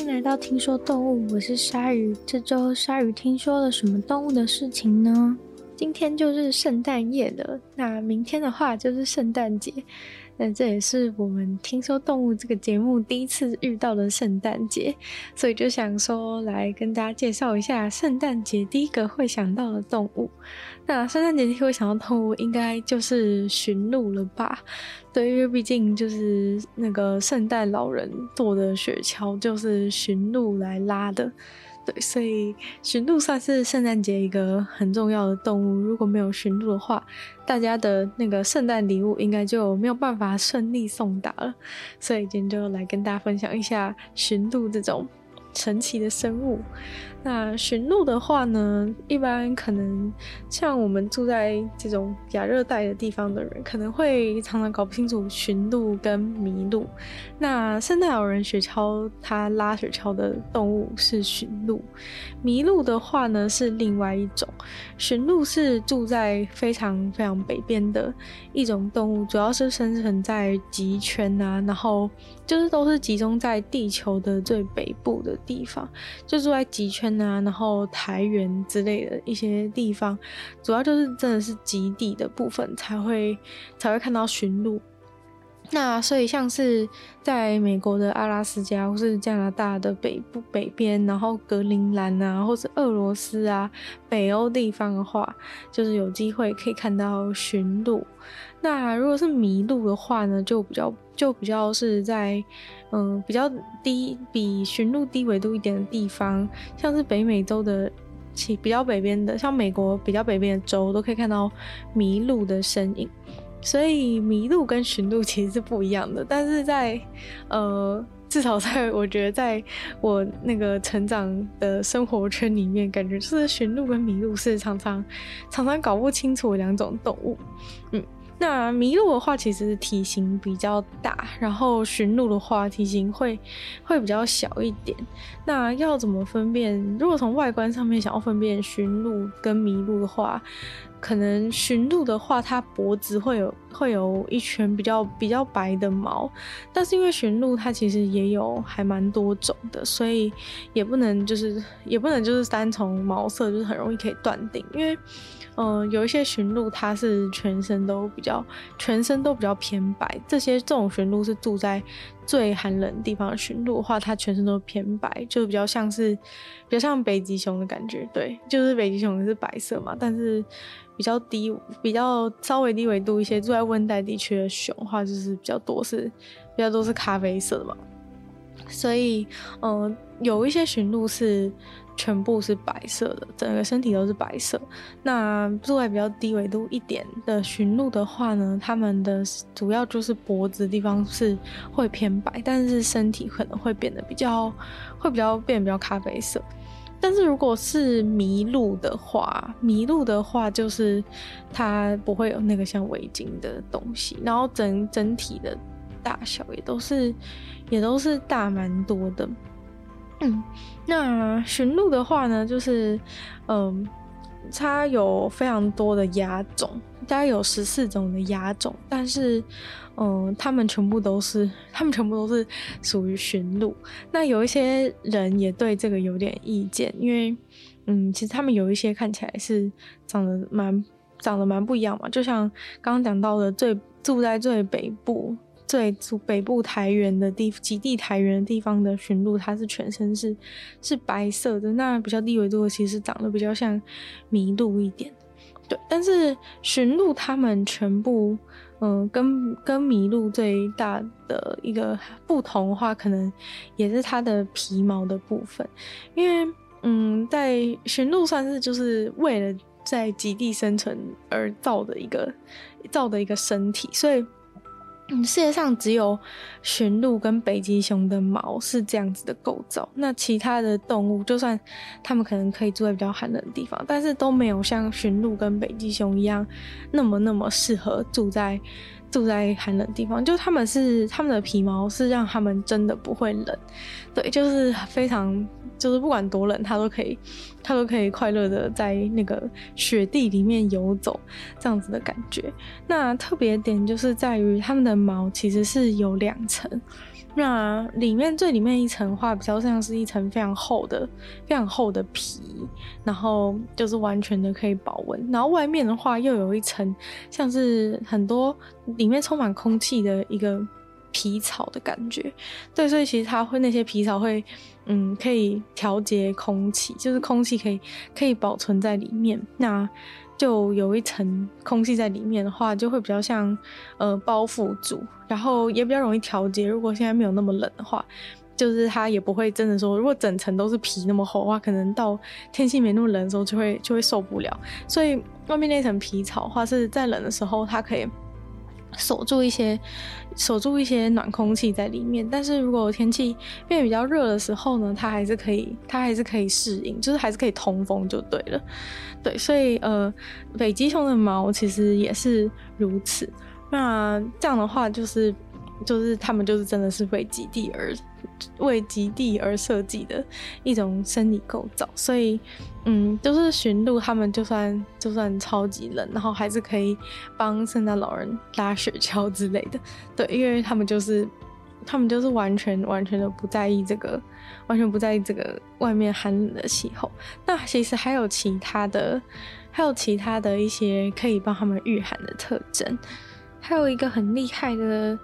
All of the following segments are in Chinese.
迎来到听说动物，我是鲨鱼。这周鲨鱼听说了什么动物的事情呢？今天就是圣诞夜了，那明天的话就是圣诞节。那这也是我们听说动物这个节目第一次遇到的圣诞节，所以就想说来跟大家介绍一下圣诞节第一个会想到的动物。那圣诞节第一个会想到动物应该就是驯鹿了吧？对，因为毕竟就是那个圣诞老人坐的雪橇就是驯鹿来拉的。所以驯鹿算是圣诞节一个很重要的动物。如果没有驯鹿的话，大家的那个圣诞礼物应该就没有办法顺利送达了。所以今天就来跟大家分享一下驯鹿这种神奇的生物。那驯鹿的话呢，一般可能像我们住在这种亚热带的地方的人，可能会常常搞不清楚驯鹿跟麋鹿。那圣诞老人雪橇，它拉雪橇的动物是驯鹿，麋鹿的话呢是另外一种。驯鹿是住在非常非常北边的一种动物，主要是生存在极圈啊，然后就是都是集中在地球的最北部的地方，就住在极圈。啊，然后台原之类的一些地方，主要就是真的是极地的部分才会才会看到驯鹿。那所以像是在美国的阿拉斯加，或是加拿大的北部北边，然后格陵兰啊，或是俄罗斯啊，北欧地方的话，就是有机会可以看到驯鹿。那如果是麋鹿的话呢，就比较就比较是在嗯比较低比驯鹿低纬度一点的地方，像是北美洲的其比较北边的，像美国比较北边的州都可以看到麋鹿的身影。所以麋鹿跟驯鹿其实是不一样的，但是在呃，至少在我觉得，在我那个成长的生活圈里面，感觉就是驯鹿跟麋鹿是常常常常搞不清楚两种动物，嗯。那麋鹿的话，其实体型比较大，然后驯鹿的话，体型会会比较小一点。那要怎么分辨？如果从外观上面想要分辨驯鹿跟麋鹿的话，可能驯鹿的话，它脖子会有会有一圈比较比较白的毛，但是因为驯鹿它其实也有还蛮多种的，所以也不能就是也不能就是单从毛色就是很容易可以断定，因为嗯、有一些驯鹿它是全身都比较全身都比较偏白，这些这种驯鹿是住在最寒冷地方的驯鹿的话，它全身都偏白，就比较像是比较像北极熊的感觉，对，就是北极熊是白色嘛，但是。比较低，比较稍微低纬度一些，住在温带地区的熊的话，就是比较多是比较多是咖啡色的嘛。所以，嗯、有一些驯鹿是全部是白色的，整个身体都是白色。那住在比较低纬度一点的驯鹿的话呢，它们的主要就是脖子的地方是会偏白，但是身体可能会变得比较会比较变得比较咖啡色。但是如果是麋鹿的话，麋鹿的话就是它不会有那个像围巾的东西，然后整整体的大小也都是也都是大蛮多的。嗯，那驯鹿的话呢，就是嗯，它有非常多的亚种，大概有十四种的亚种，但是。嗯，他们全部都是，他们全部都是属于驯鹿。那有一些人也对这个有点意见，因为，嗯，其实他们有一些看起来是长得蛮长得蛮不一样嘛。就像刚刚讲到的，最住在最北部、最北部台原的地极地台原的地方的驯鹿，它是全身是是白色的。那比较低纬度的，其实长得比较像麋鹿一点。对，但是驯鹿它们全部。嗯，跟跟麋鹿最大的一个不同的话，可能也是它的皮毛的部分，因为嗯，在驯鹿算是就是为了在极地生存而造的一个造的一个身体，所以。世界上只有驯鹿跟北极熊的毛是这样子的构造，那其他的动物，就算它们可能可以住在比较寒冷的地方，但是都没有像驯鹿跟北极熊一样那么那么适合住在住在寒冷地方，就他们是他们的皮毛是让他们真的不会冷，对，就是非常就是不管多冷，它都可以，它都可以快乐的在那个雪地里面游走，这样子的感觉。那特别点就是在于他们的毛其实是有两层。那里面最里面一层的话，比较像是一层非常厚的、非常厚的皮，然后就是完全的可以保温。然后外面的话，又有一层像是很多里面充满空气的一个皮草的感觉。对，所以其实它会那些皮草会，嗯，可以调节空气，就是空气可以可以保存在里面。那就有一层空气在里面的话，就会比较像呃包覆住，然后也比较容易调节。如果现在没有那么冷的话，就是它也不会真的说，如果整层都是皮那么厚的话，可能到天气没那么冷的时候就会就会受不了。所以外面那层皮草的话是在冷的时候它可以。锁住一些，锁住一些暖空气在里面。但是如果天气变比较热的时候呢，它还是可以，它还是可以适应，就是还是可以通风就对了。对，所以呃，北极熊的毛其实也是如此。那这样的话，就是就是他们就是真的是为极地而。为极地而设计的一种生理构造，所以，嗯，就是驯鹿，他们就算就算超级冷，然后还是可以帮圣诞老人拉雪橇之类的。对，因为他们就是他们就是完全完全的不在意这个，完全不在意这个外面寒冷的气候。那其实还有其他的，还有其他的一些可以帮他们御寒的特征，还有一个很厉害的。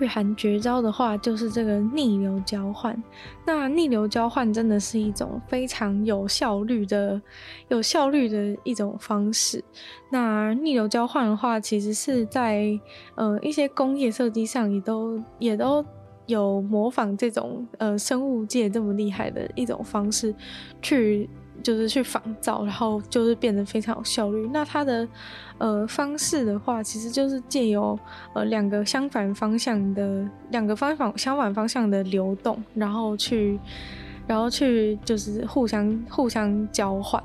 御寒绝招的话，就是这个逆流交换。那逆流交换真的是一种非常有效率的、有效率的一种方式。那逆流交换的话，其实是在呃一些工业设计上也都也都有模仿这种呃生物界这么厉害的一种方式去。就是去仿造，然后就是变得非常有效率。那它的呃方式的话，其实就是借由呃两个相反方向的两个方向相反方向的流动，然后去然后去就是互相互相交换。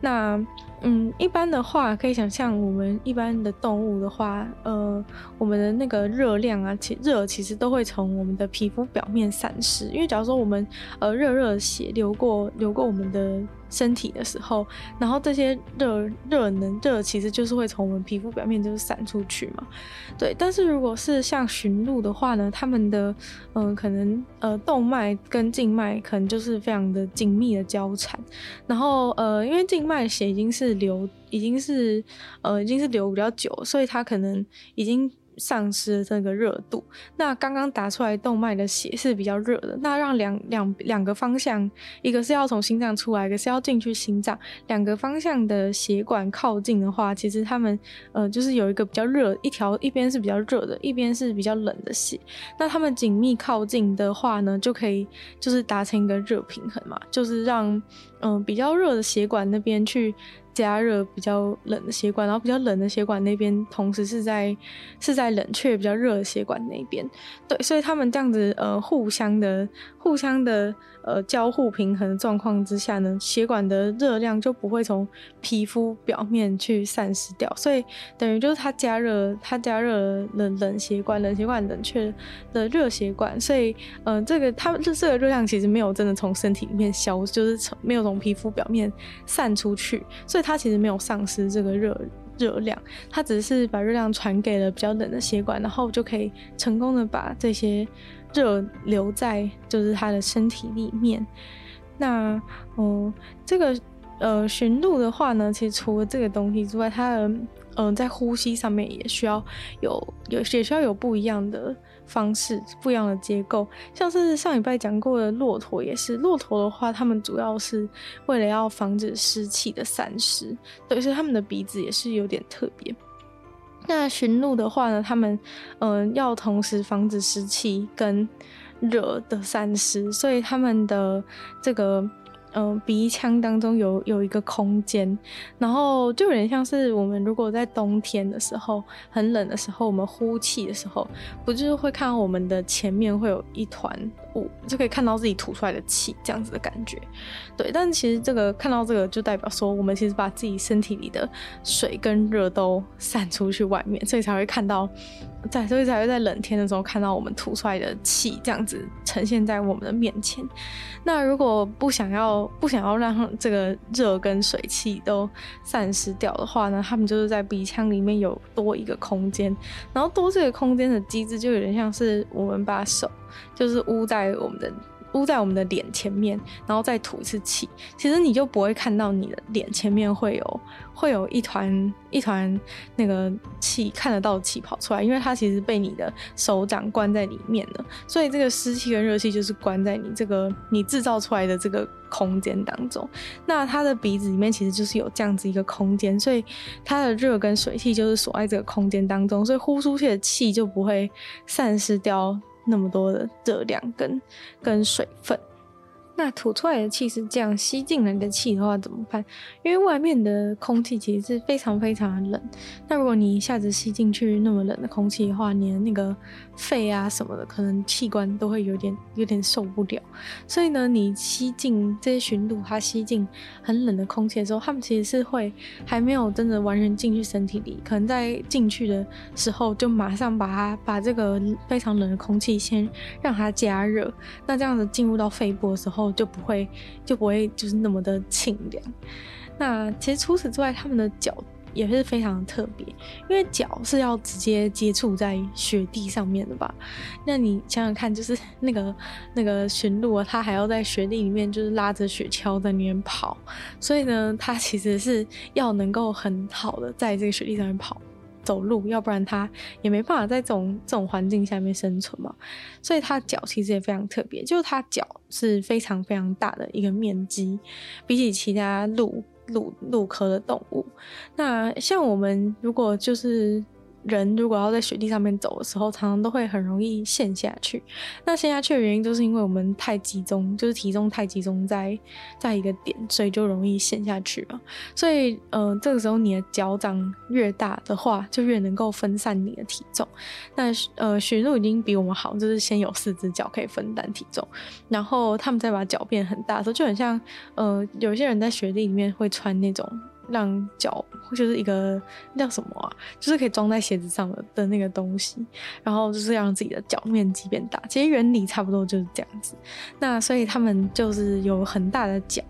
那嗯，一般的话可以想象，我们一般的动物的话，呃，我们的那个热量啊，其热其实都会从我们的皮肤表面散失。因为假如说我们呃热热的血流过流过我们的身体的时候，然后这些热热能热其实就是会从我们皮肤表面就是散出去嘛，对。但是如果是像驯鹿的话呢，它们的嗯、可能呃动脉跟静脉可能就是非常的紧密的交缠，然后呃因为静脉血已经是流已经是呃已经是流比较久，所以它可能已经。丧失这个热度，那刚刚打出来动脉的血是比较热的，那让两两两个方向，一个是要从心脏出来，一个是要进去心脏，两个方向的血管靠近的话，其实他们呃就是有一个比较热，一条一边是比较热的，一边是比较冷的血，那他们紧密靠近的话呢，就可以就是达成一个热平衡嘛，就是让嗯、比较热的血管那边去。加热比较冷的血管，然后比较冷的血管那边同时是在是在冷却比较热的血管那边，对，所以他们这样子呃互相的互相的呃交互平衡的状况之下呢，血管的热量就不会从皮肤表面去散失掉，所以等于就是它加热它加热冷冷血管冷血管冷却的热血管，所以呃这个它就这个热量其实没有真的从身体里面消，就是从没有从皮肤表面散出去，所以。它其实没有丧失这个热热量，它只是把热量传给了比较冷的血管，然后就可以成功的把这些热留在就是它的身体里面。那嗯，这个呃驯鹿的话呢，其实除了这个东西之外，它的嗯、在呼吸上面也需要有有也需要有不一样的。方式不一样的结构，像是上礼拜讲过的骆驼也是。骆驼的话，它们主要是为了要防止湿气的散失，对，所以它们的鼻子也是有点特别。那驯鹿的话呢，他们嗯、要同时防止湿气跟热的散失，所以他们的这个。嗯，鼻腔当中有有一个空间，然后就有点像是我们如果在冬天的时候很冷的时候，我们呼气的时候，不就是会看到我们的前面会有一团雾，就可以看到自己吐出来的气，这样子的感觉。对，但其实这个看到这个就代表说，我们其实把自己身体里的水跟热都散出去外面，所以才会看到，在所以才会在冷天的时候看到我们吐出来的气这样子呈现在我们的面前。那如果不想要不想要让这个热跟水汽都散失掉的话呢，他们就是在鼻腔里面有多一个空间，然后多这个空间的机制就有点像是我们把手就是捂在在我们的。捂在我们的脸前面，然后再吐一次气，其实你就不会看到你的脸前面会有会有一团一团那个气看得到气跑出来，因为它其实被你的手掌关在里面了，所以这个湿气跟热气就是关在你这个你制造出来的这个空间当中。那它的鼻子里面其实就是有这样子一个空间，所以它的热跟水气就是锁在这个空间当中，所以呼出去的气就不会散失掉。那么多的热量跟跟水分。那吐出来的气是这样，吸进来的气的话怎么办？因为外面的空气其实是非常非常的冷。那如果你一下子吸进去那么冷的空气的话，你的那个肺啊什么的，可能器官都会有点有点受不了。所以呢，你吸进这些驯鹿，它吸进很冷的空气的时候，它们其实是会还没有真的完全进去身体里，可能在进去的时候就马上把它把这个非常冷的空气先让它加热。那这样子进入到肺部的时候。就不会就不会就是那么的清凉。那其实除此之外，他们的脚也是非常特别，因为脚是要直接接触在雪地上面的吧？那你想想看，就是那个那个驯鹿啊，它还要在雪地里面就是拉着雪橇在里面跑，所以呢，它其实是要能够很好的在这个雪地上面跑。走路，要不然它也没办法在这种这种环境下面生存嘛。所以它脚其实也非常特别，就是它脚是非常非常大的一个面积，比起其他鹿鹿鹿科的动物。那像我们如果就是。人如果要在雪地上面走的时候，常常都会很容易陷下去。那陷下去的原因，就是因为我们太集中，就是体重太集中在在一个点，所以就容易陷下去嘛。所以，呃，这个时候你的脚掌越大的话，就越能够分散你的体重。那呃，驯鹿已经比我们好，就是先有四只脚可以分担体重，然后他们再把脚变很大的时候，就很像呃，有些人在雪地里面会穿那种。让脚就是一个叫什么啊？就是可以装在鞋子上的的那个东西，然后就是让自己的脚面积变大。其实原理差不多就是这样子。那所以他们就是有很大的脚。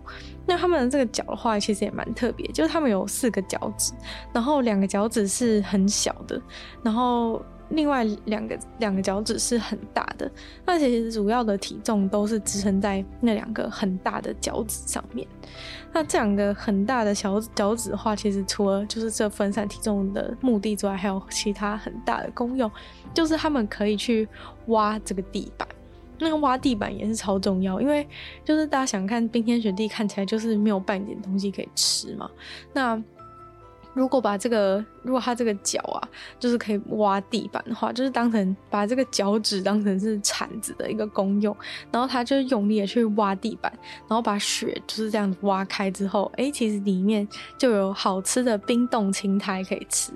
那他们的这个脚的话，其实也蛮特别，就是他们有四个脚趾，然后两个脚趾是很小的，然后。另外两个两个脚趾是很大的，那其实主要的体重都是支撑在那两个很大的脚趾上面。那这两个很大的小脚趾的话，其实除了就是这分散体重的目的之外，还有其他很大的功用，就是他们可以去挖这个地板。那个挖地板也是超重要，因为就是大家想看冰天雪地，看起来就是没有半点东西可以吃嘛。那如果把这个，如果它这个脚啊，就是可以挖地板的话，就是当成把这个脚趾当成是铲子的一个功用，然后它就用力的去挖地板，然后把雪就是这样挖开之后，哎，其实里面就有好吃的冰冻青苔可以吃。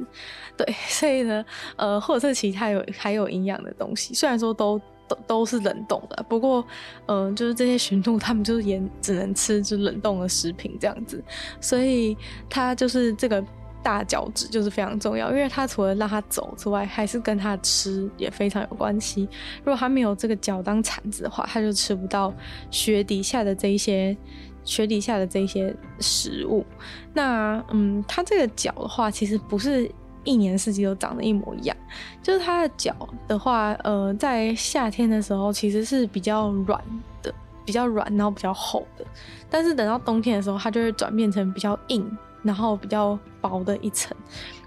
对，所以呢，呃，或者是其他有还有营养的东西，虽然说都都 都是冷冻的，不过，嗯、呃，就是这些驯鹿它们就是也只能吃就冷冻的食品这样子，所以它就是这个。大脚趾就是非常重要，因为它除了让它走之外，还是跟它吃也非常有关系。如果它没有这个脚当铲子的话，它就吃不到雪底下的这一些雪底下的这一些食物。那嗯，它这个脚的话，其实不是一年四季都长得一模一样。就是它的脚的话，呃，在夏天的时候其实是比较软的，比较软，然后比较厚的。但是等到冬天的时候，它就会转变成比较硬。然后比较薄的一层，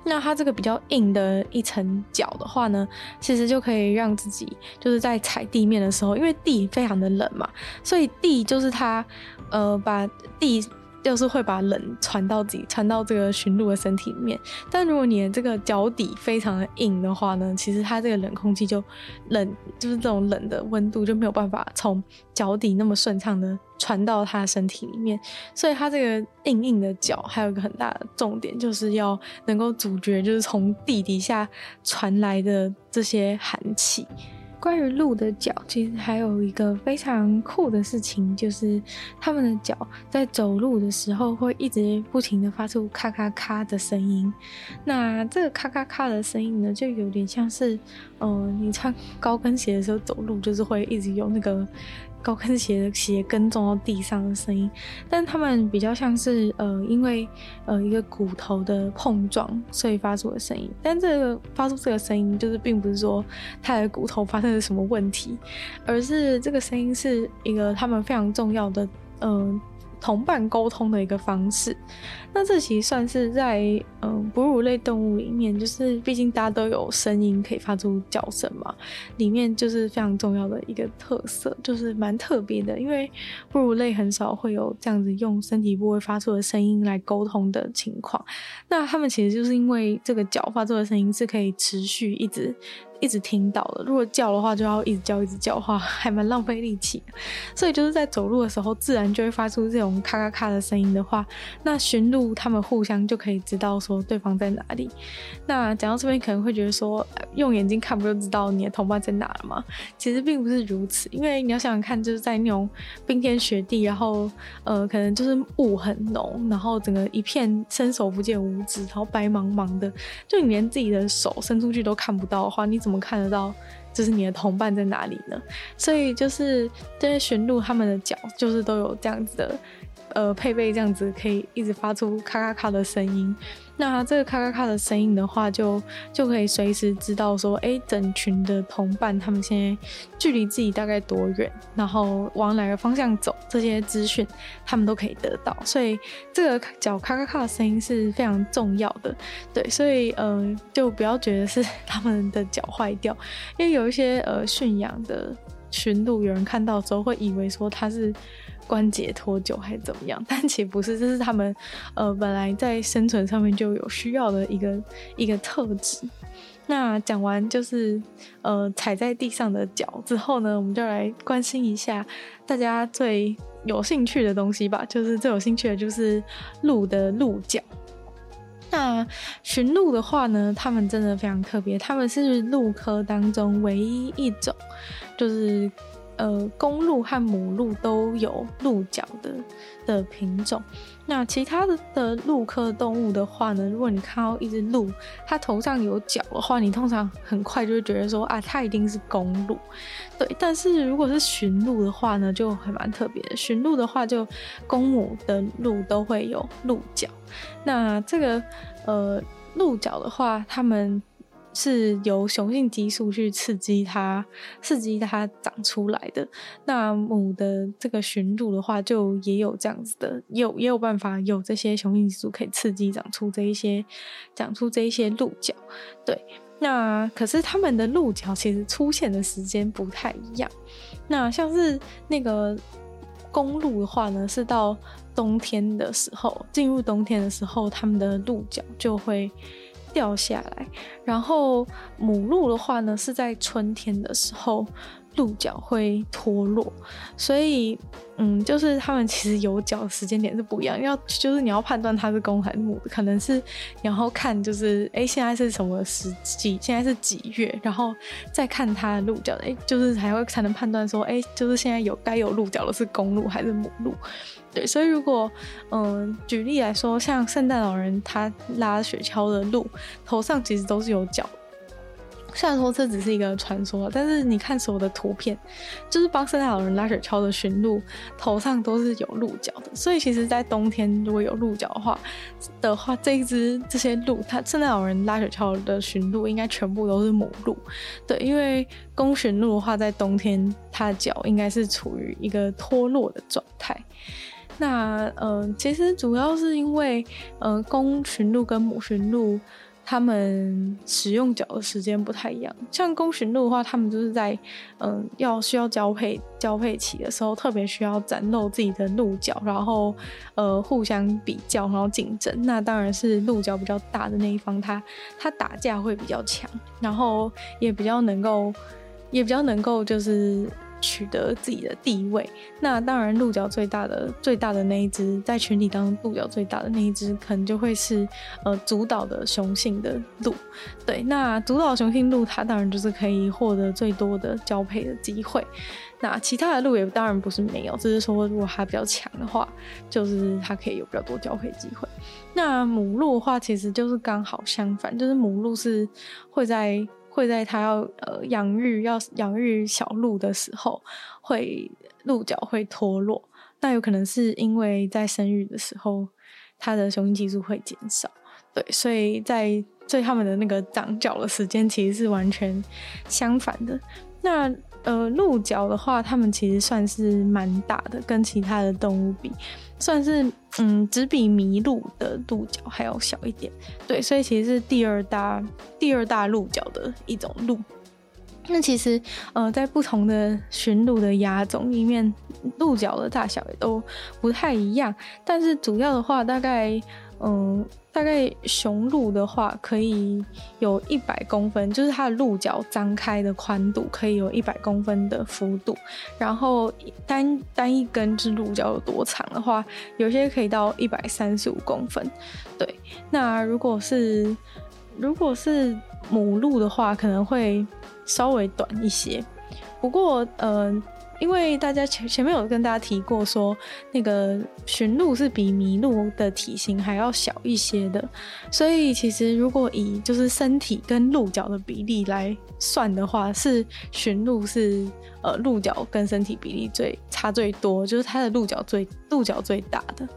那它这个比较硬的一层脚的话呢，其实就可以让自己就是在踩地面的时候，因为地非常的冷嘛，所以地就是它，呃，把地。就是会把冷传到自己，传到这个驯鹿的身体里面。但如果你的这个脚底非常的硬的话呢，其实它这个冷空气就冷，就是这种冷的温度就没有办法从脚底那么顺畅的传到它身体里面。所以它这个硬硬的脚还有一个很大的重点，就是要能够阻绝就是从地底下传来的这些寒气。关于鹿的脚，其实还有一个非常酷的事情，就是它们的脚在走路的时候会一直不停的发出咔咔咔的声音。那这个咔咔咔的声音呢，就有点像是，嗯、呃，你穿高跟鞋的时候走路，就是会一直有那个。高跟鞋的鞋跟撞到地上的声音，但他们比较像是呃，因为呃一个骨头的碰撞，所以发出的声音。但这个发出这个声音，就是并不是说他的骨头发生了什么问题，而是这个声音是一个他们非常重要的。呃同伴沟通的一个方式，那这其实算是在嗯哺乳类动物里面，就是毕竟大家都有声音可以发出叫声嘛，里面就是非常重要的一个特色，就是蛮特别的，因为哺乳类很少会有这样子用身体部位发出的声音来沟通的情况。那他们其实就是因为这个脚发出的声音是可以持续一直。一直听到的，如果叫的话，就要一直叫，一直叫的话，还蛮浪费力气。所以就是在走路的时候，自然就会发出这种咔咔咔的声音的话，那驯鹿他们互相就可以知道说对方在哪里。那讲到这边，可能会觉得说，用眼睛看不就知道你的同伴在哪了吗？其实并不是如此，因为你要想想看，就是在那种冰天雪地，然后呃，可能就是雾很浓，然后整个一片伸手不见五指，然后白茫茫的，就你连自己的手伸出去都看不到的话，你怎么？我们看得到，就是你的同伴在哪里呢？所以就是这些驯鹿，他们的脚就是都有这样子的，呃，配备这样子可以一直发出咔咔咔的声音。那这个咔咔咔的声音的话就，就可以随时知道说，哎、整群的同伴他们现在距离自己大概多远，然后往哪个方向走，这些资讯他们都可以得到。所以这个脚咔咔咔的声音是非常重要的，对，所以呃，就不要觉得是他们的脚坏掉，因为有一些呃驯养的驯鹿，有人看到之后会以为说它是。关节脱臼还是怎么样？但其实不是，这是他们呃本来在生存上面就有需要的一个一个特质。那讲完就是呃踩在地上的脚之后呢，我们就来关心一下大家最有兴趣的东西吧。就是最有兴趣的就是鹿的鹿角。那驯鹿的话呢，他们真的非常特别，他们是鹿科当中唯一一种就是。呃，公鹿和母鹿都有鹿角的的品种。那其他的的鹿科动物的话呢，如果你看到一只鹿，它头上有角的话，你通常很快就会觉得说啊，它一定是公鹿。对，但是如果是驯鹿的话呢，就还蛮特别的。驯鹿的话，就公母的鹿都会有鹿角。那这个呃鹿角的话，它们。是由雄性激素去刺激它，刺激它长出来的。那母的这个驯鹿的话，就也有这样子的，有也有办法有这些雄性激素可以刺激长出这一些，长出这一些鹿角。对，那可是它们的鹿角其实出现的时间不太一样。那像是那个公鹿的话呢，是到冬天的时候，进入冬天的时候，它们的鹿角就会。掉下来，然后母鹿的话呢，是在春天的时候，鹿角会脱落，所以，嗯，就是它们其实有角的时间点是不一样。要就是你要判断它是公还是母，可能是然后看就是，哎，现在是什么时几？现在是几月？然后再看它的鹿角，哎，就是才会才能判断说，哎，就是现在有该有鹿角的是公鹿还是母鹿。对，所以如果，嗯，举例来说，像圣诞老人他拉雪橇的鹿，头上其实都是有角。虽然说这只是一个传说，但是你看所有的图片，就是帮圣诞老人拉雪橇的驯鹿头上都是有鹿角的。所以其实，在冬天如果有鹿角的话，的话，这一只这些鹿，它圣诞老人拉雪橇的驯鹿应该全部都是母鹿。对，因为公驯鹿的话，在冬天它的脚应该是处于一个脱落的状态。那嗯、呃，其实主要是因为嗯、呃，公驯鹿跟母驯鹿，它们使用角的时间不太一样。像公驯鹿的话，它们就是在嗯、要需要交配交配期的时候，特别需要展露自己的鹿角，然后呃互相比较，然后竞争。那当然是鹿角比较大的那一方，它它打架会比较强，然后也比较能够，也比较能够就是。取得自己的地位。那当然，鹿角最大的最大的那一只，在群体当中鹿角最大的那一只，可能就会是呃主导的雄性的鹿。对，那主导雄性鹿，它当然就是可以获得最多的交配的机会。那其他的鹿也当然不是没有，只是说如果它比较强的话，就是它可以有比较多交配机会。那母鹿的话，其实就是刚好相反，就是母鹿是会在会在它要呃养育要养育小鹿的时候，会鹿角会脱落。那有可能是因为在生育的时候，它的雄性激素会减少，对，所以在所以它们的那个长角的时间其实是完全相反的。那呃，鹿角的话，它们其实算是蛮大的，跟其他的动物比，算是嗯，只比麋鹿的鹿角还要小一点。对，所以其实是第二大第二大鹿角的一种鹿。那其实呃，在不同的驯鹿的亚种里面，鹿角的大小也都不太一样，但是主要的话，大概嗯。大概雄鹿的话，可以有一百公分，就是它的鹿角张开的宽度可以有一百公分的幅度。然后单单一根只鹿角有多长的话，有些可以到一百三十五公分。对，那如果是如果是母鹿的话，可能会稍微短一些。不过，嗯、呃。因为大家前前面有跟大家提过说，那个驯鹿是比麋鹿的体型还要小一些的，所以其实如果以就是身体跟鹿角的比例来算的话，是驯鹿是呃鹿角跟身体比例最差最多，就是它的鹿角最鹿角最大的，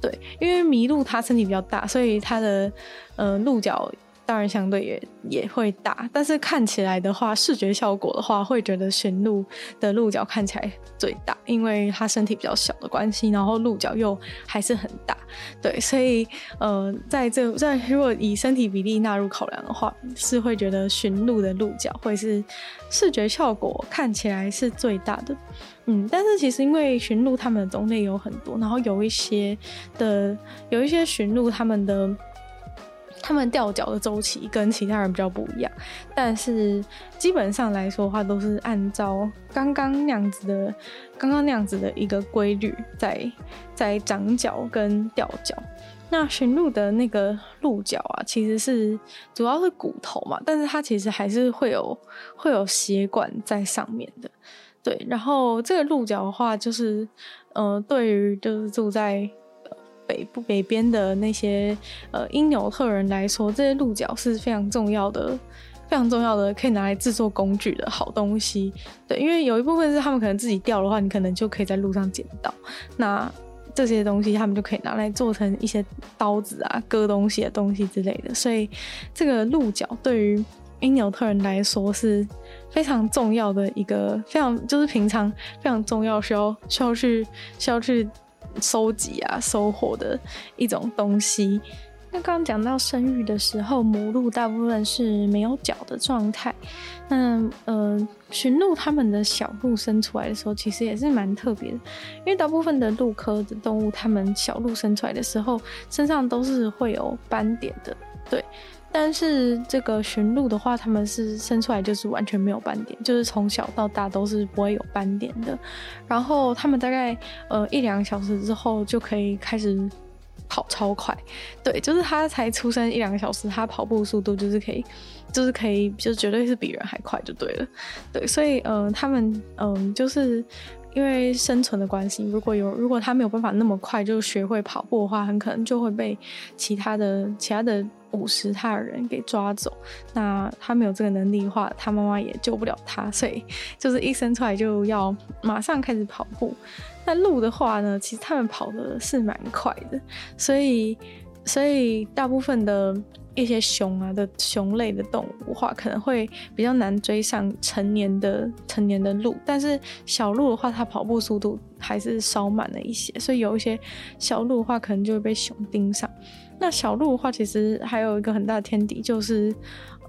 对，因为麋鹿它身体比较大，所以它的呃鹿角。当然，相对也也会大，但是看起来的话，视觉效果的话，会觉得驯鹿的鹿角看起来最大，因为它身体比较小的关系，然后鹿角又还是很大，对，所以呃，在这在如果以身体比例纳入考量的话，是会觉得驯鹿的鹿角会是视觉效果看起来是最大的，嗯，但是其实因为驯鹿它们的种类有很多，然后有一些的有一些驯鹿它们的。他们掉角的周期跟其他人比较不一样，但是基本上来说的话，都是按照刚刚那样子的，刚刚那样子的一个规律在在长角跟掉角。那驯鹿的那个鹿角啊，其实是主要是骨头嘛，但是它其实还是会有会有血管在上面的。对，然后这个鹿角的话，就是呃，对于就是住在。北部北边的那些呃因纽特人来说，这些鹿角是非常重要的、非常重要的，可以拿来制作工具的好东西。对，因为有一部分是他们可能自己掉的话，你可能就可以在路上捡到。那这些东西他们就可以拿来做成一些刀子啊、割东西的东西之类的。所以这个鹿角对于因纽特人来说是非常重要的一个，非常就是平常非常重要，需要需要去需要去。收集啊，收获的一种东西。那刚刚讲到生育的时候，母鹿大部分是没有角的状态。那呃，驯鹿它们的小鹿生出来的时候，其实也是蛮特别的，因为大部分的鹿科的动物，它们小鹿生出来的时候，身上都是会有斑点的，对。但是这个驯鹿的话，他们是生出来就是完全没有斑点，就是从小到大都是不会有斑点的。然后他们大概呃一两个小时之后就可以开始跑超快，对，就是他才出生一两个小时，他跑步速度就是可以，就是可以，就绝对是比人还快就对了，对，所以嗯、呃，他们嗯、就是。因为生存的关系，如果有如果他没有办法那么快就学会跑步的话，很可能就会被其他的其他的五十他的人给抓走。那他没有这个能力的话，他妈妈也救不了他，所以就是一生出来就要马上开始跑步。那鹿的话呢，其实他们跑的是蛮快的，所以所以大部分的。一些熊啊的熊类的动物的话，可能会比较难追上成年的成年的鹿，但是小鹿的话，它跑步速度还是稍慢了一些，所以有一些小鹿的话，可能就会被熊盯上。那小鹿的话，其实还有一个很大的天敌，就是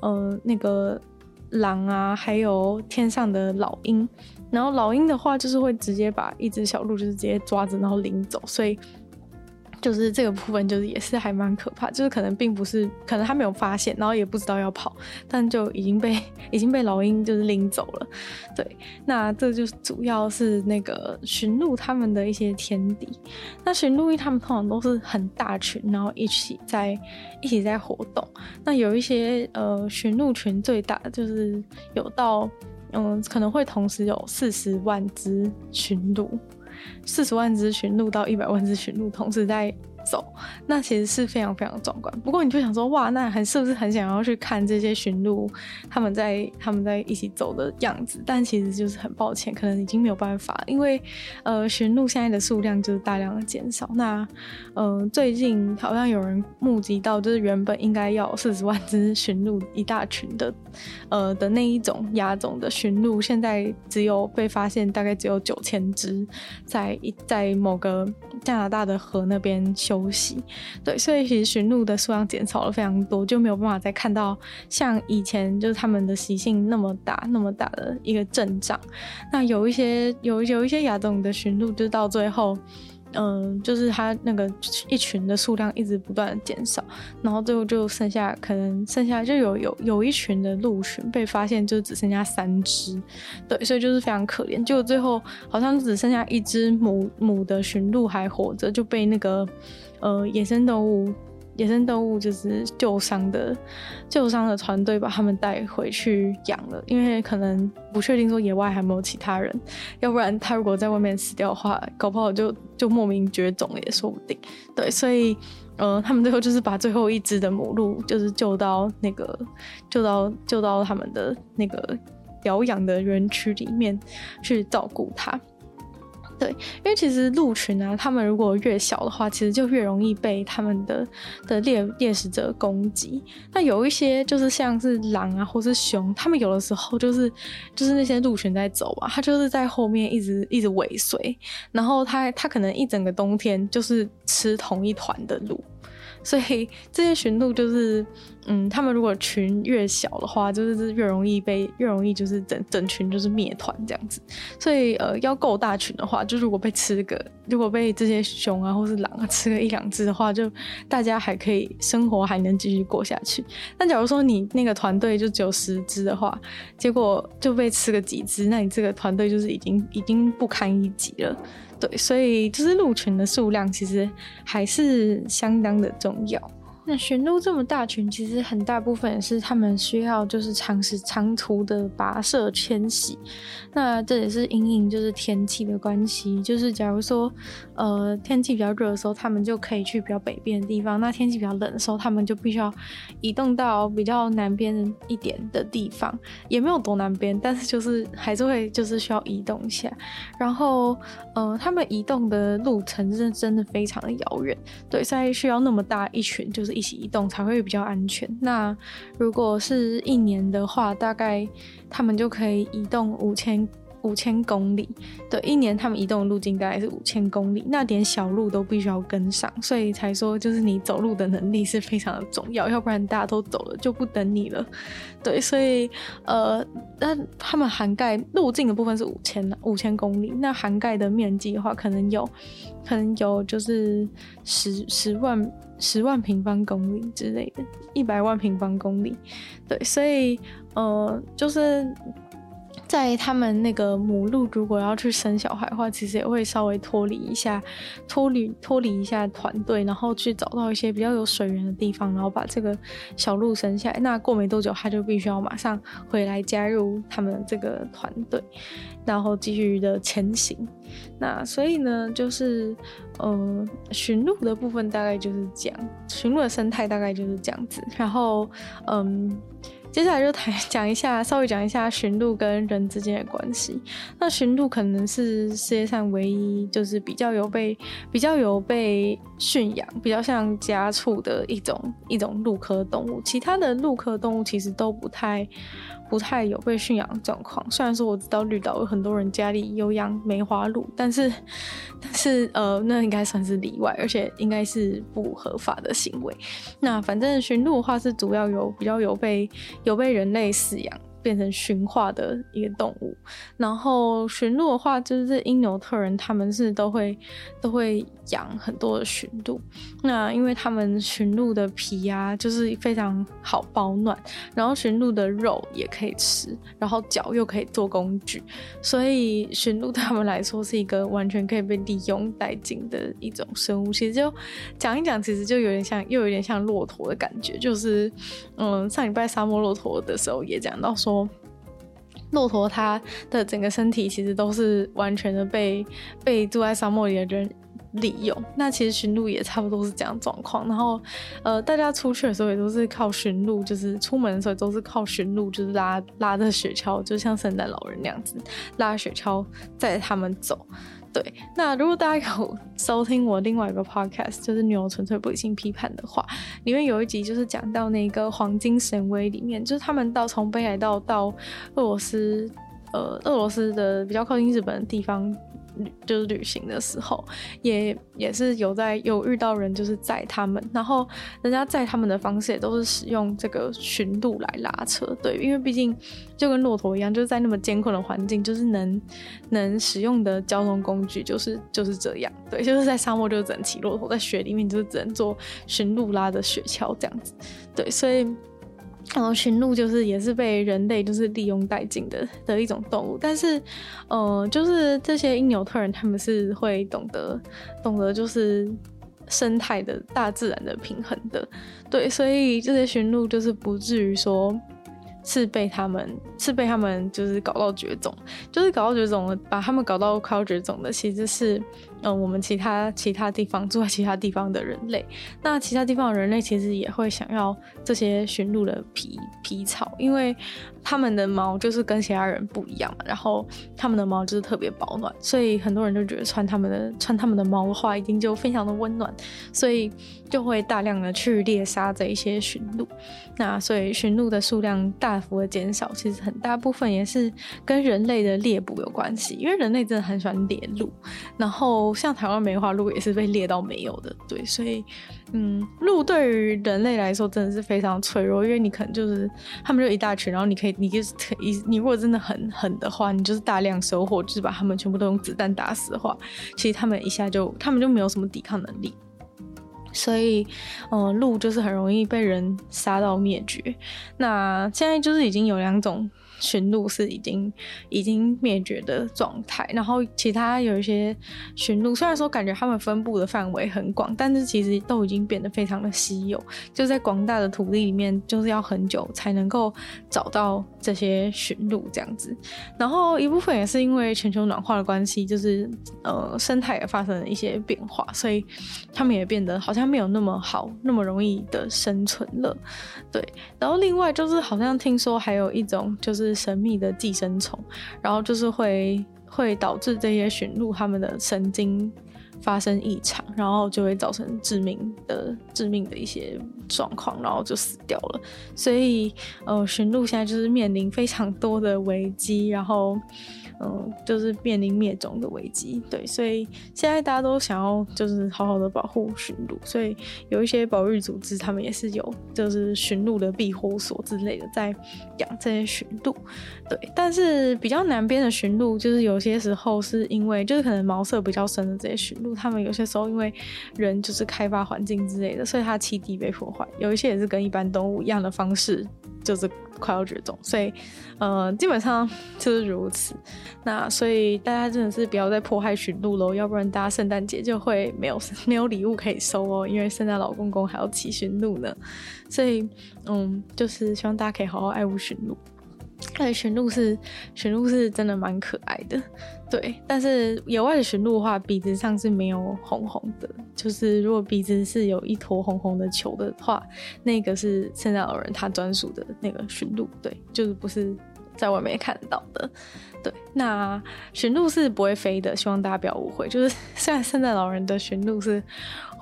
呃那个狼啊，还有天上的老鹰。然后老鹰的话，就是会直接把一只小鹿就是直接抓着，然后领走，所以。就是这个部分，就是也是还蛮可怕，就是可能并不是，可能他没有发现，然后也不知道要跑，但就已经被 已经被老鹰就是拎走了。对，那这就是主要是那个驯鹿他们的一些天敌。那驯鹿因为他们通常都是很大群，然后一起在一起在活动。那有一些呃驯鹿群最大就是有到嗯可能会同时有四十万只驯鹿。四十万只驯鹿到一百万只驯鹿同时在走，那其实是非常非常壮观。不过你就想说，哇，那很是不是很想要去看这些驯鹿他们在他们在一起走的样子？但其实就是很抱歉，可能已经没有办法，因为呃，驯鹿现在的数量就是大量的减少。那呃，最近好像有人目击到，就是原本应该要四十万只驯鹿一大群的，呃的那一种亚种的驯鹿，现在只有被发现大概只有九千只，在一在某个加拿大的河那边修休息，对，所以其实驯鹿的数量减少了非常多，就没有办法再看到像以前就是他们的习性那么大、那么大的一个阵仗。那有一些有有一些亚种的驯鹿，就到最后。嗯，就是它那个一群的数量一直不断的减少，然后最后就剩下可能剩下就有有有一群的鹿群被发现，就只剩下三只，对，所以就是非常可怜。结果最后好像只剩下一只母母的驯鹿还活着，就被那个呃野生动物。野生动物就是救伤的救伤的团队把他们带回去养了，因为可能不确定说野外还没有其他人，要不然他如果在外面死掉的话，搞不好就就莫名绝种也说不定。对，所以呃，他们最后就是把最后一只的母鹿就是救到那个救到救到他们的那个疗养的园区里面去照顾它。对，因为其实鹿群啊，它们如果越小的话，其实就越容易被他们的的猎猎食者攻击。那有一些就是像是狼啊，或是熊，他们有的时候就是就是那些鹿群在走啊，它就是在后面一直一直尾随，然后它它可能一整个冬天就是吃同一团的鹿。所以这些驯鹿就是，嗯，他们如果群越小的话，就是越容易被越容易就是整整群就是灭团这样子。所以呃，要够大群的话，就如果被吃个，如果被这些熊啊或是狼啊吃个一两只的话，就大家还可以生活还能继续过下去。但假如说你那个团队就只有十只的话，结果就被吃个几只，那你这个团队就是已经已经不堪一击了。对，所以就是鹿群的数量其实还是相当的重要。那驯鹿这么大群，其实很大部分也是他们需要就是长时长途的跋涉迁徙。那这也是因应就是天气的关系，就是假如说呃天气比较热的时候，他们就可以去比较北边的地方；那天气比较冷的时候，他们就必须要移动到比较南边一点的地方，也没有多南边，但是就是还是会就是需要移动一下。然后呃，他们移动的路程是真的非常的遥远，对，所以需要那么大一群就是。一起移动才会比较安全。那如果是一年的话，大概他们就可以移动五千五千公里。对，一年他们移动的路径大概是五千公里，那点小路都必须要跟上，所以才说就是你走路的能力是非常的重要，要不然大家都走了就不等你了。对，所以呃，那他们涵盖路径的部分是五千五千公里，那涵盖的面积的话，可能有可能有就是十十万。十万平方公里之类的，一百万平方公里，对，所以呃，就是在他们那个母鹿如果要去生小孩的话，其实也会稍微脱离一下，脱离脱离一下团队，然后去找到一些比较有水源的地方，然后把这个小鹿生下来。那过没多久，他就必须要马上回来加入他们这个团队，然后继续的前行。那所以呢，就是，呃，驯鹿的部分大概就是这样，驯鹿的生态大概就是这样子。然后，嗯，接下来就谈讲一下，稍微讲一下驯鹿跟人之间的关系。那驯鹿可能是世界上唯一就是比较有被比较有被驯养，比较像家畜的一种一种鹿科动物。其他的鹿科动物其实都不太。不太有被驯养的状况。虽然说我知道绿岛有很多人家里有养梅花鹿，但是，但是呃，那应该算是例外，而且应该是不合法的行为。那反正驯鹿的话是主要有比较有被有被人类饲养变成驯化的一个动物。然后驯鹿的话，就是因纽特人他们是都会都会养很多的驯鹿。那因为他们驯鹿的皮啊，就是非常好保暖，然后驯鹿的肉也可以吃，然后脚又可以做工具，所以驯鹿对他们来说是一个完全可以被利用殆尽的一种生物。其实就讲一讲，其实就有点像，又有点像骆驼的感觉，就是嗯，上礼拜沙漠骆驼的时候也讲到说。骆驼它的整个身体其实都是完全的被被住在沙漠里的人利用。那其实驯鹿也差不多是这样状况。然后，呃，大家出去的时候也都是靠驯鹿，就是出门的时候都是靠驯鹿，就是拉拉着雪橇，就像圣诞老人那样子拉雪橇载他们走。对，那如果大家有收听我另外一个 podcast，就是《女友纯粹不理性批判》的话，里面有一集就是讲到那个黄金神威里面，就是他们到从北海道到俄罗斯，呃，俄罗斯的比较靠近日本的地方。就是旅行的时候，也也是有在有遇到人，就是载他们，然后人家载他们的方式也都是使用这个驯鹿来拉车，对，因为毕竟就跟骆驼一样，就是在那么艰困的环境，就是能能使用的交通工具就是就是这样，对，就是在沙漠就只能骑骆驼，在雪里面就是只能坐驯鹿拉的雪橇这样子，对，所以。然后驯鹿就是也是被人类就是利用殆尽的的一种动物，但是，呃，就是这些因纽特人他们是会懂得懂得就是生态的大自然的平衡的，对，所以这些驯鹿就是不至于说。是被他们，是被他们就是搞到绝种，就是搞到绝种，把他们搞到快要绝种的，其实是，呃，我们其他其他地方住在其他地方的人类。那其他地方的人类其实也会想要这些驯鹿的皮皮草，因为他们的毛就是跟其他人不一样嘛，然后他们的毛就是特别保暖，所以很多人就觉得穿他们的穿他们的毛的话，一定就非常的温暖，所以就会大量的去猎杀这一些驯鹿。那所以驯鹿的数量大幅的减少，其实很大部分也是跟人类的猎捕有关系，因为人类真的很喜欢猎鹿，然后像台湾梅花鹿也是被猎到没有的，对，所以嗯，鹿对于人类来说真的是非常脆弱，因为你可能就是他们就一大群，然后你可以，你就是可以，你如果真的很狠的话，你就是大量收获，就是把他们全部都用子弹打死的话，其实他们一下就他们就没有什么抵抗能力。所以，呃，鹿就是很容易被人杀到灭绝。那现在就是已经有两种。驯鹿是已经已经灭绝的状态，然后其他有一些驯鹿，虽然说感觉它们分布的范围很广，但是其实都已经变得非常的稀有，就在广大的土地里面，就是要很久才能够找到这些驯鹿这样子。然后一部分也是因为全球暖化的关系，就是呃生态也发生了一些变化，所以它们也变得好像没有那么好，那么容易的生存了。对，然后另外就是好像听说还有一种就是。神秘的寄生虫，然后就是会会导致这些驯鹿它们的神经发生异常，然后就会造成致命的致命的一些状况，然后就死掉了。所以，呃，驯鹿现在就是面临非常多的危机，然后。嗯，就是面临灭种的危机，对，所以现在大家都想要就是好好的保护驯鹿，所以有一些保育组织，他们也是有就是驯鹿的庇护所之类的在养这些驯鹿，对，但是比较南边的驯鹿，就是有些时候是因为就是可能毛色比较深的这些驯鹿，他们有些时候因为人就是开发环境之类的，所以它栖地被破坏，有一些也是跟一般动物一样的方式。就是快要绝种，所以，呃，基本上就是如此。那所以大家真的是不要再迫害驯鹿喽，要不然大家圣诞节就会没有 没有礼物可以收哦，因为圣诞老公公还要骑驯鹿呢。所以，嗯，就是希望大家可以好好爱护驯鹿。哎，驯鹿是驯鹿是真的蛮可爱的，对。但是野外的驯鹿的话，鼻子上是没有红红的，就是如果鼻子是有一坨红红的球的话，那个是圣诞老人他专属的那个驯鹿，对，就是不是在外面看到的，对。那驯鹿是不会飞的，希望大家不要误会。就是 虽然圣诞老人的驯鹿是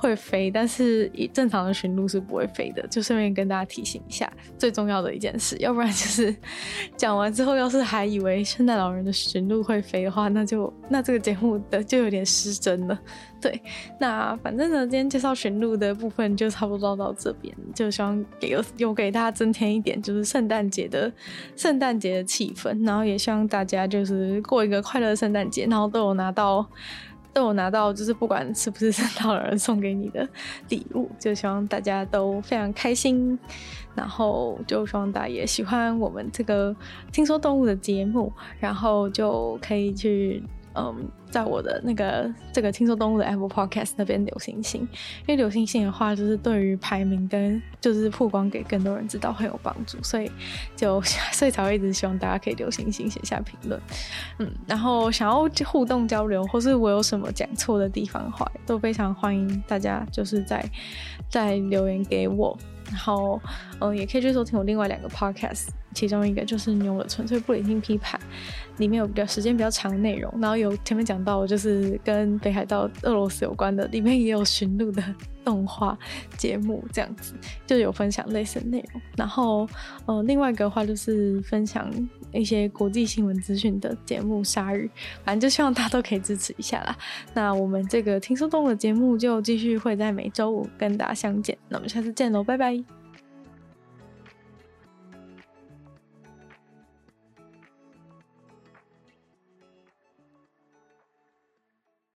会飞，但是以正常的驯鹿是不会飞的。就顺便跟大家提醒一下，最重要的一件事，要不然就是 讲完之后，要是还以为圣诞老人的驯鹿会飞的话，那就那这个节目的就有点失真了。对，那反正呢，今天介绍驯鹿的部分就差不多到这边，就希望有有给大家增添一点就是圣诞节的圣诞节的气氛，然后也希望大家就是过一个快乐的圣诞节，然后都有拿到都有拿到，就是不管是不是圣诞老人送给你的礼物，就希望大家都非常开心，然后就希望大家也喜欢我们这个听说动物的节目，然后就可以去。嗯，在我的那个这个听说动物的 Apple Podcast 那边留星星，因为留星星的话，就是对于排名跟就是曝光给更多人知道很有帮助，所以就所以才会一直希望大家可以留星星写下评论，嗯，然后想要互动交流，或是我有什么讲错的地方的话，都非常欢迎大家就是在在留言给我。然后，嗯，也可以去收听我另外两个 podcast，其中一个就是《牛的纯粹不理性批判》，里面有比较时间比较长的内容。然后有前面讲到，就是跟北海道俄罗斯有关的，里面也有驯鹿的动画节目，这样子就有分享类似的内容。然后，呃，另外一个话就是分享一些国际新闻资讯的节目《鲨语》，反正就希望大家都可以支持一下啦。那我们这个听说动物的节目就继续会在每周五跟大家相见，那我们下次见喽，拜拜。